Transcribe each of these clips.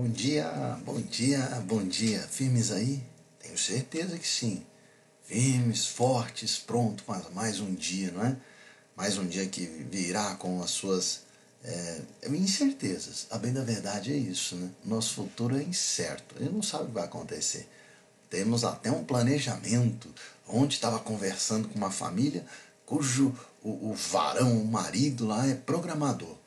Bom dia, bom dia, bom dia. Firmes aí? Tenho certeza que sim. Firmes, fortes, pronto para mais um dia, não é? Mais um dia que virá com as suas é, incertezas. A bem da verdade é isso, né? Nosso futuro é incerto. Ele não sabe o que vai acontecer. Temos até um planejamento. Onde estava conversando com uma família cujo o, o varão, o marido lá é programador.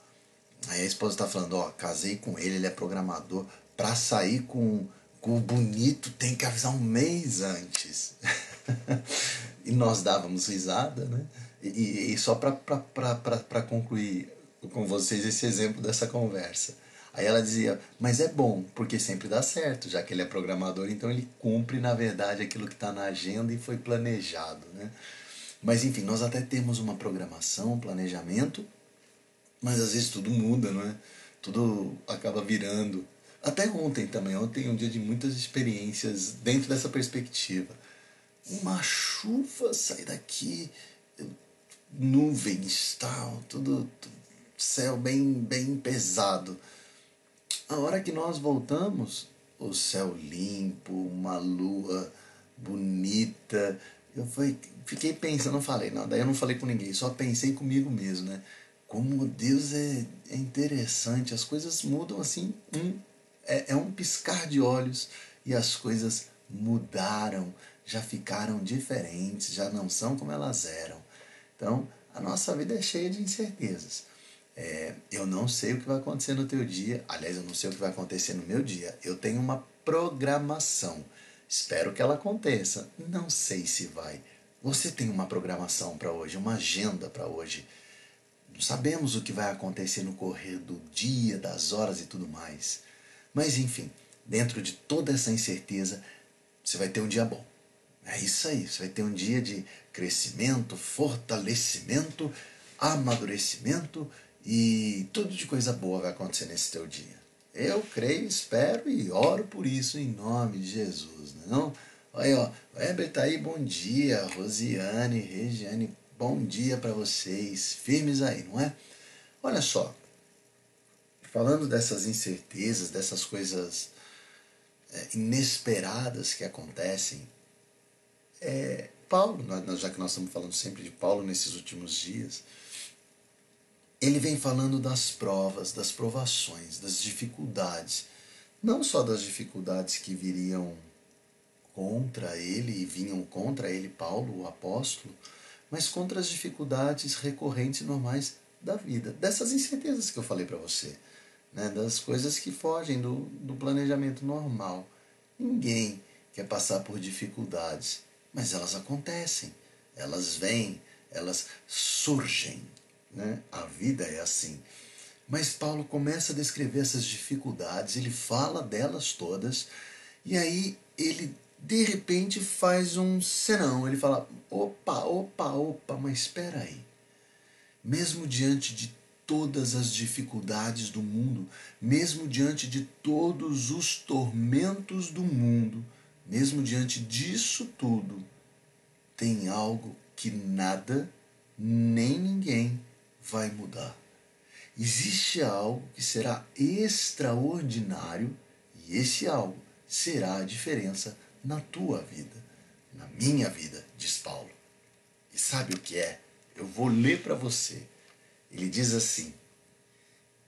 Aí a esposa está falando, ó, casei com ele, ele é programador. Para sair com, com o bonito tem que avisar um mês antes. e nós dávamos risada, né? E, e só para concluir com vocês esse exemplo dessa conversa. Aí ela dizia, mas é bom, porque sempre dá certo, já que ele é programador, então ele cumpre, na verdade, aquilo que está na agenda e foi planejado. Né? Mas enfim, nós até temos uma programação, um planejamento, mas às vezes tudo muda, não é? Tudo acaba virando. Até ontem também, ontem um dia de muitas experiências dentro dessa perspectiva. Uma chuva sai daqui, nuvens, tal, tudo, céu bem, bem pesado. A hora que nós voltamos, o céu limpo, uma lua bonita. Eu fui, fiquei pensando, não falei nada, eu não falei com ninguém, só pensei comigo mesmo, né? Como Deus é, é interessante, as coisas mudam assim, um, é, é um piscar de olhos e as coisas mudaram, já ficaram diferentes, já não são como elas eram. Então, a nossa vida é cheia de incertezas. É, eu não sei o que vai acontecer no teu dia, aliás, eu não sei o que vai acontecer no meu dia. Eu tenho uma programação. Espero que ela aconteça. Não sei se vai. Você tem uma programação para hoje, uma agenda para hoje. Sabemos o que vai acontecer no correr do dia, das horas e tudo mais. Mas enfim, dentro de toda essa incerteza, você vai ter um dia bom. É isso aí, você vai ter um dia de crescimento, fortalecimento, amadurecimento e tudo de coisa boa vai acontecer nesse teu dia. Eu creio, espero e oro por isso em nome de Jesus, não? É Olha, ó, Weber tá aí, bom dia, Rosiane, Regiane, Bom dia para vocês, firmes aí, não é? Olha só, falando dessas incertezas, dessas coisas é, inesperadas que acontecem, é, Paulo, já que nós estamos falando sempre de Paulo nesses últimos dias, ele vem falando das provas, das provações, das dificuldades, não só das dificuldades que viriam contra ele e vinham contra ele, Paulo, o apóstolo, mas contra as dificuldades recorrentes e normais da vida, dessas incertezas que eu falei para você, né? das coisas que fogem do, do planejamento normal. Ninguém quer passar por dificuldades, mas elas acontecem, elas vêm, elas surgem. Né? A vida é assim. Mas Paulo começa a descrever essas dificuldades, ele fala delas todas, e aí ele de repente faz um senão. Ele fala: opa, opa, opa, mas espera aí. Mesmo diante de todas as dificuldades do mundo, mesmo diante de todos os tormentos do mundo, mesmo diante disso tudo, tem algo que nada nem ninguém vai mudar. Existe algo que será extraordinário e esse algo será a diferença na tua vida, na minha vida, diz Paulo. E sabe o que é? Eu vou ler para você. Ele diz assim: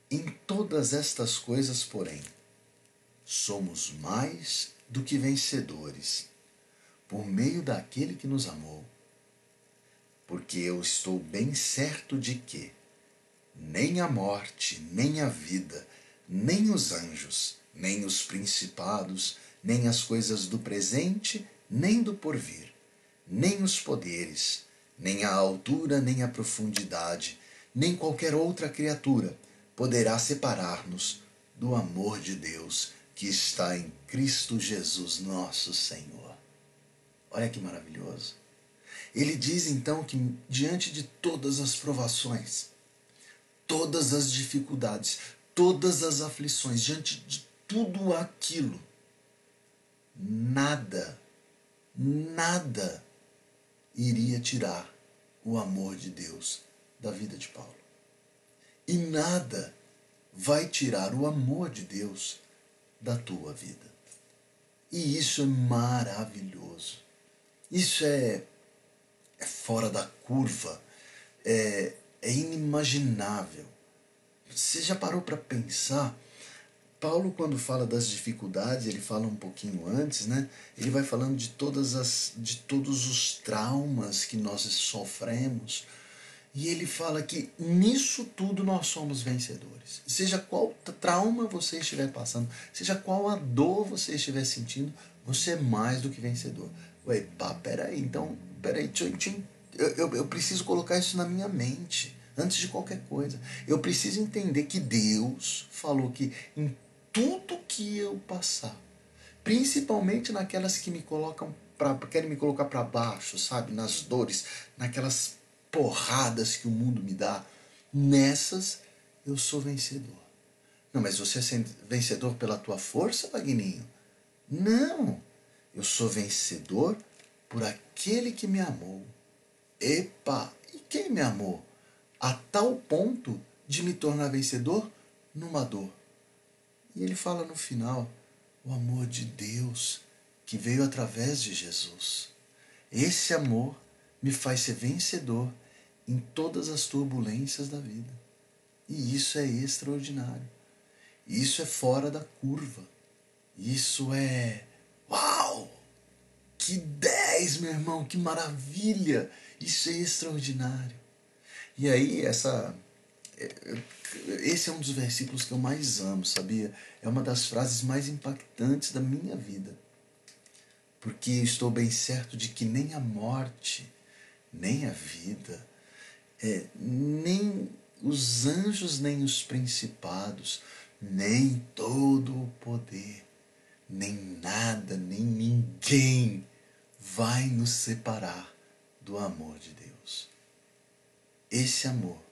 Em todas estas coisas, porém, somos mais do que vencedores, por meio daquele que nos amou. Porque eu estou bem certo de que nem a morte, nem a vida, nem os anjos, nem os principados, nem as coisas do presente, nem do porvir, nem os poderes, nem a altura, nem a profundidade, nem qualquer outra criatura poderá separar-nos do amor de Deus que está em Cristo Jesus, nosso Senhor. Olha que maravilhoso. Ele diz então que diante de todas as provações, todas as dificuldades, todas as aflições, diante de tudo aquilo nada, nada iria tirar o amor de Deus da vida de Paulo. E nada vai tirar o amor de Deus da tua vida. E isso é maravilhoso. Isso é, é fora da curva, é, é inimaginável. Você já parou para pensar? Paulo, quando fala das dificuldades, ele fala um pouquinho antes, né? Ele vai falando de todas as, de todos os traumas que nós sofremos, e ele fala que nisso tudo nós somos vencedores. Seja qual trauma você estiver passando, seja qual a dor você estiver sentindo, você é mais do que vencedor. Ué, pá, peraí, então, peraí, tchum, tchum, eu, eu, eu preciso colocar isso na minha mente, antes de qualquer coisa. Eu preciso entender que Deus falou que em tudo que eu passar, principalmente naquelas que me colocam para querem me colocar para baixo, sabe, nas dores, naquelas porradas que o mundo me dá, nessas eu sou vencedor. Não, mas você é vencedor pela tua força, Vagninho? Não, eu sou vencedor por aquele que me amou. Epa, e quem me amou? A tal ponto de me tornar vencedor numa dor. E ele fala no final: o amor de Deus que veio através de Jesus. Esse amor me faz ser vencedor em todas as turbulências da vida. E isso é extraordinário. Isso é fora da curva. Isso é. Uau! Que 10, meu irmão, que maravilha! Isso é extraordinário. E aí, essa. Esse é um dos versículos que eu mais amo, sabia? É uma das frases mais impactantes da minha vida. Porque estou bem certo de que nem a morte, nem a vida, é, nem os anjos, nem os principados, nem todo o poder, nem nada, nem ninguém vai nos separar do amor de Deus. Esse amor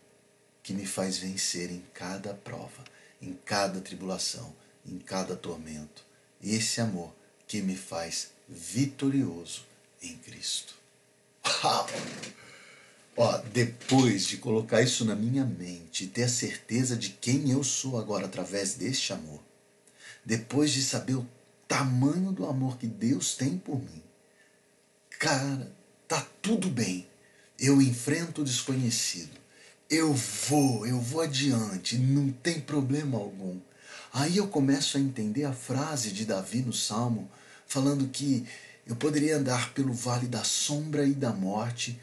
que me faz vencer em cada prova, em cada tribulação, em cada tormento. Esse amor que me faz vitorioso em Cristo. Uau! Ó, depois de colocar isso na minha mente e ter a certeza de quem eu sou agora através deste amor, depois de saber o tamanho do amor que Deus tem por mim, cara, tá tudo bem. Eu enfrento o desconhecido. Eu vou, eu vou adiante, não tem problema algum. Aí eu começo a entender a frase de Davi no Salmo, falando que eu poderia andar pelo vale da sombra e da morte,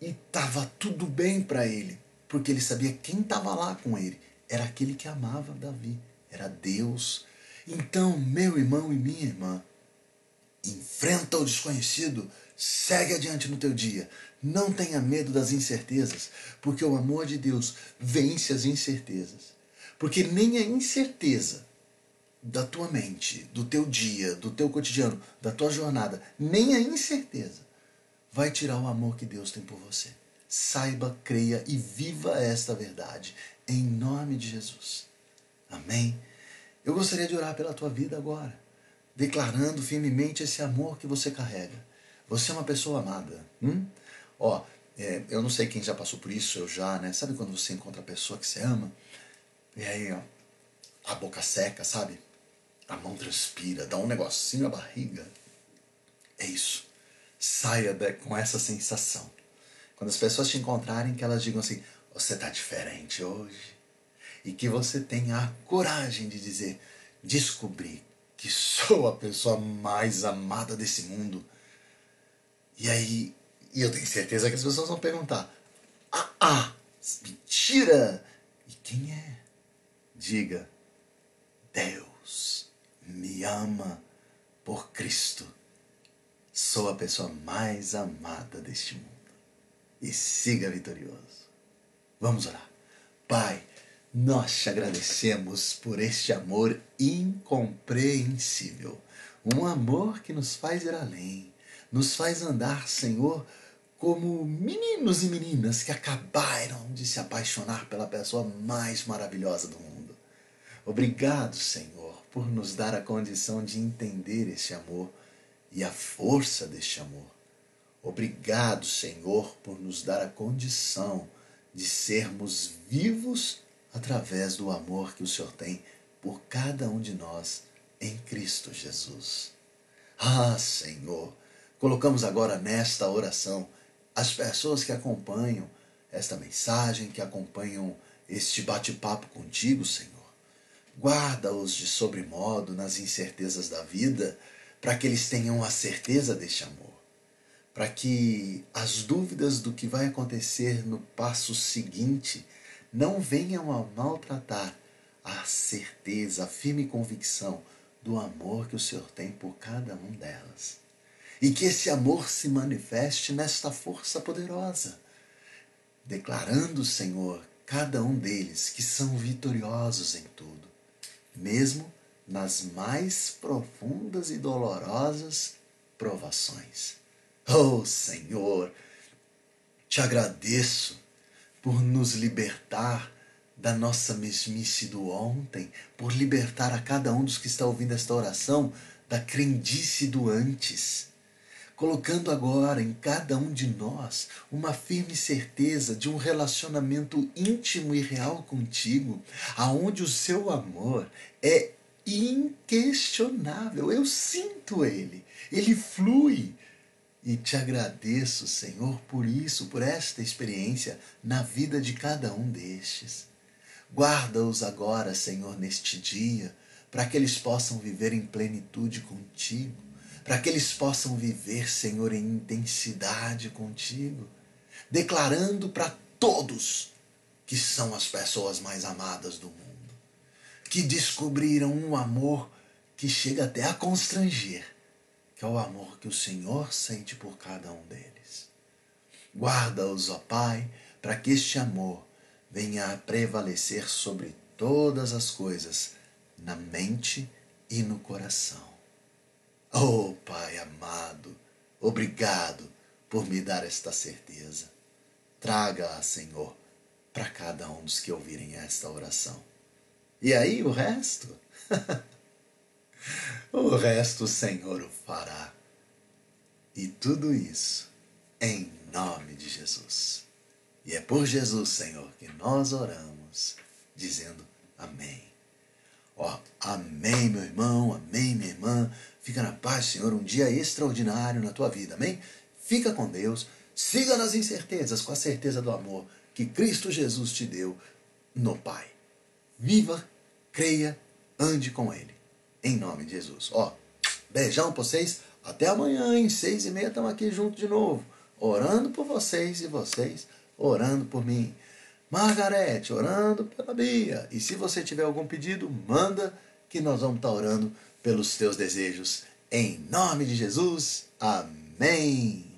e estava tudo bem para ele, porque ele sabia quem estava lá com ele. Era aquele que amava Davi, era Deus. Então, meu irmão e minha irmã, enfrenta o desconhecido, segue adiante no teu dia. Não tenha medo das incertezas, porque o amor de Deus vence as incertezas. Porque nem a incerteza da tua mente, do teu dia, do teu cotidiano, da tua jornada, nem a incerteza vai tirar o amor que Deus tem por você. Saiba, creia e viva esta verdade em nome de Jesus. Amém? Eu gostaria de orar pela tua vida agora, declarando firmemente esse amor que você carrega. Você é uma pessoa amada. Hum? Ó, é, eu não sei quem já passou por isso, eu já, né? Sabe quando você encontra a pessoa que você ama? E aí, ó, a boca seca, sabe? A mão transpira, dá um negocinho na barriga. É isso saia com essa sensação. Quando as pessoas te encontrarem, que elas digam assim: você está diferente hoje. E que você tenha a coragem de dizer: descobri que sou a pessoa mais amada desse mundo. E aí, e eu tenho certeza que as pessoas vão perguntar: ah, ah, mentira! E quem é? Diga: Deus me ama por Cristo Sou a pessoa mais amada deste mundo. E siga vitorioso. Vamos orar. Pai, nós te agradecemos por este amor incompreensível. Um amor que nos faz ir além, nos faz andar, Senhor, como meninos e meninas que acabaram de se apaixonar pela pessoa mais maravilhosa do mundo. Obrigado, Senhor, por nos dar a condição de entender esse amor e a força deste amor. Obrigado, Senhor, por nos dar a condição de sermos vivos através do amor que o Senhor tem por cada um de nós, em Cristo Jesus. Ah, Senhor, colocamos agora nesta oração as pessoas que acompanham esta mensagem, que acompanham este bate-papo contigo, Senhor. Guarda-os de sobremodo nas incertezas da vida, para que eles tenham a certeza deste amor, para que as dúvidas do que vai acontecer no passo seguinte não venham a maltratar a certeza, a firme convicção do amor que o Senhor tem por cada um delas. E que esse amor se manifeste nesta força poderosa, declarando, Senhor, cada um deles que são vitoriosos em tudo, mesmo nas mais profundas e dolorosas provações. Oh, Senhor, te agradeço por nos libertar da nossa mesmice do ontem, por libertar a cada um dos que está ouvindo esta oração da crendice do antes, colocando agora em cada um de nós uma firme certeza de um relacionamento íntimo e real contigo, aonde o seu amor é inquestionável. Eu sinto ele, ele flui. E te agradeço, Senhor, por isso, por esta experiência na vida de cada um destes. Guarda-os agora, Senhor, neste dia, para que eles possam viver em plenitude contigo, para que eles possam viver, Senhor, em intensidade contigo, declarando para todos que são as pessoas mais amadas do mundo que descobriram um amor que chega até a constranger, que é o amor que o Senhor sente por cada um deles. Guarda-os, ó Pai, para que este amor venha a prevalecer sobre todas as coisas, na mente e no coração. Oh, Pai amado, obrigado por me dar esta certeza. Traga-a, Senhor, para cada um dos que ouvirem esta oração. E aí o resto? o resto o Senhor o fará. E tudo isso em nome de Jesus. E é por Jesus, Senhor, que nós oramos, dizendo amém. Ó, amém, meu irmão, amém, minha irmã. Fica na paz, Senhor, um dia extraordinário na tua vida, amém? Fica com Deus, siga nas incertezas, com a certeza do amor que Cristo Jesus te deu no Pai. Viva creia, ande com Ele. Em nome de Jesus. Ó, beijão pra vocês. Até amanhã, em seis e meia, estamos aqui juntos de novo. Orando por vocês e vocês orando por mim. Margarete, orando pela Bia. E se você tiver algum pedido, manda que nós vamos estar orando pelos teus desejos. Em nome de Jesus. Amém.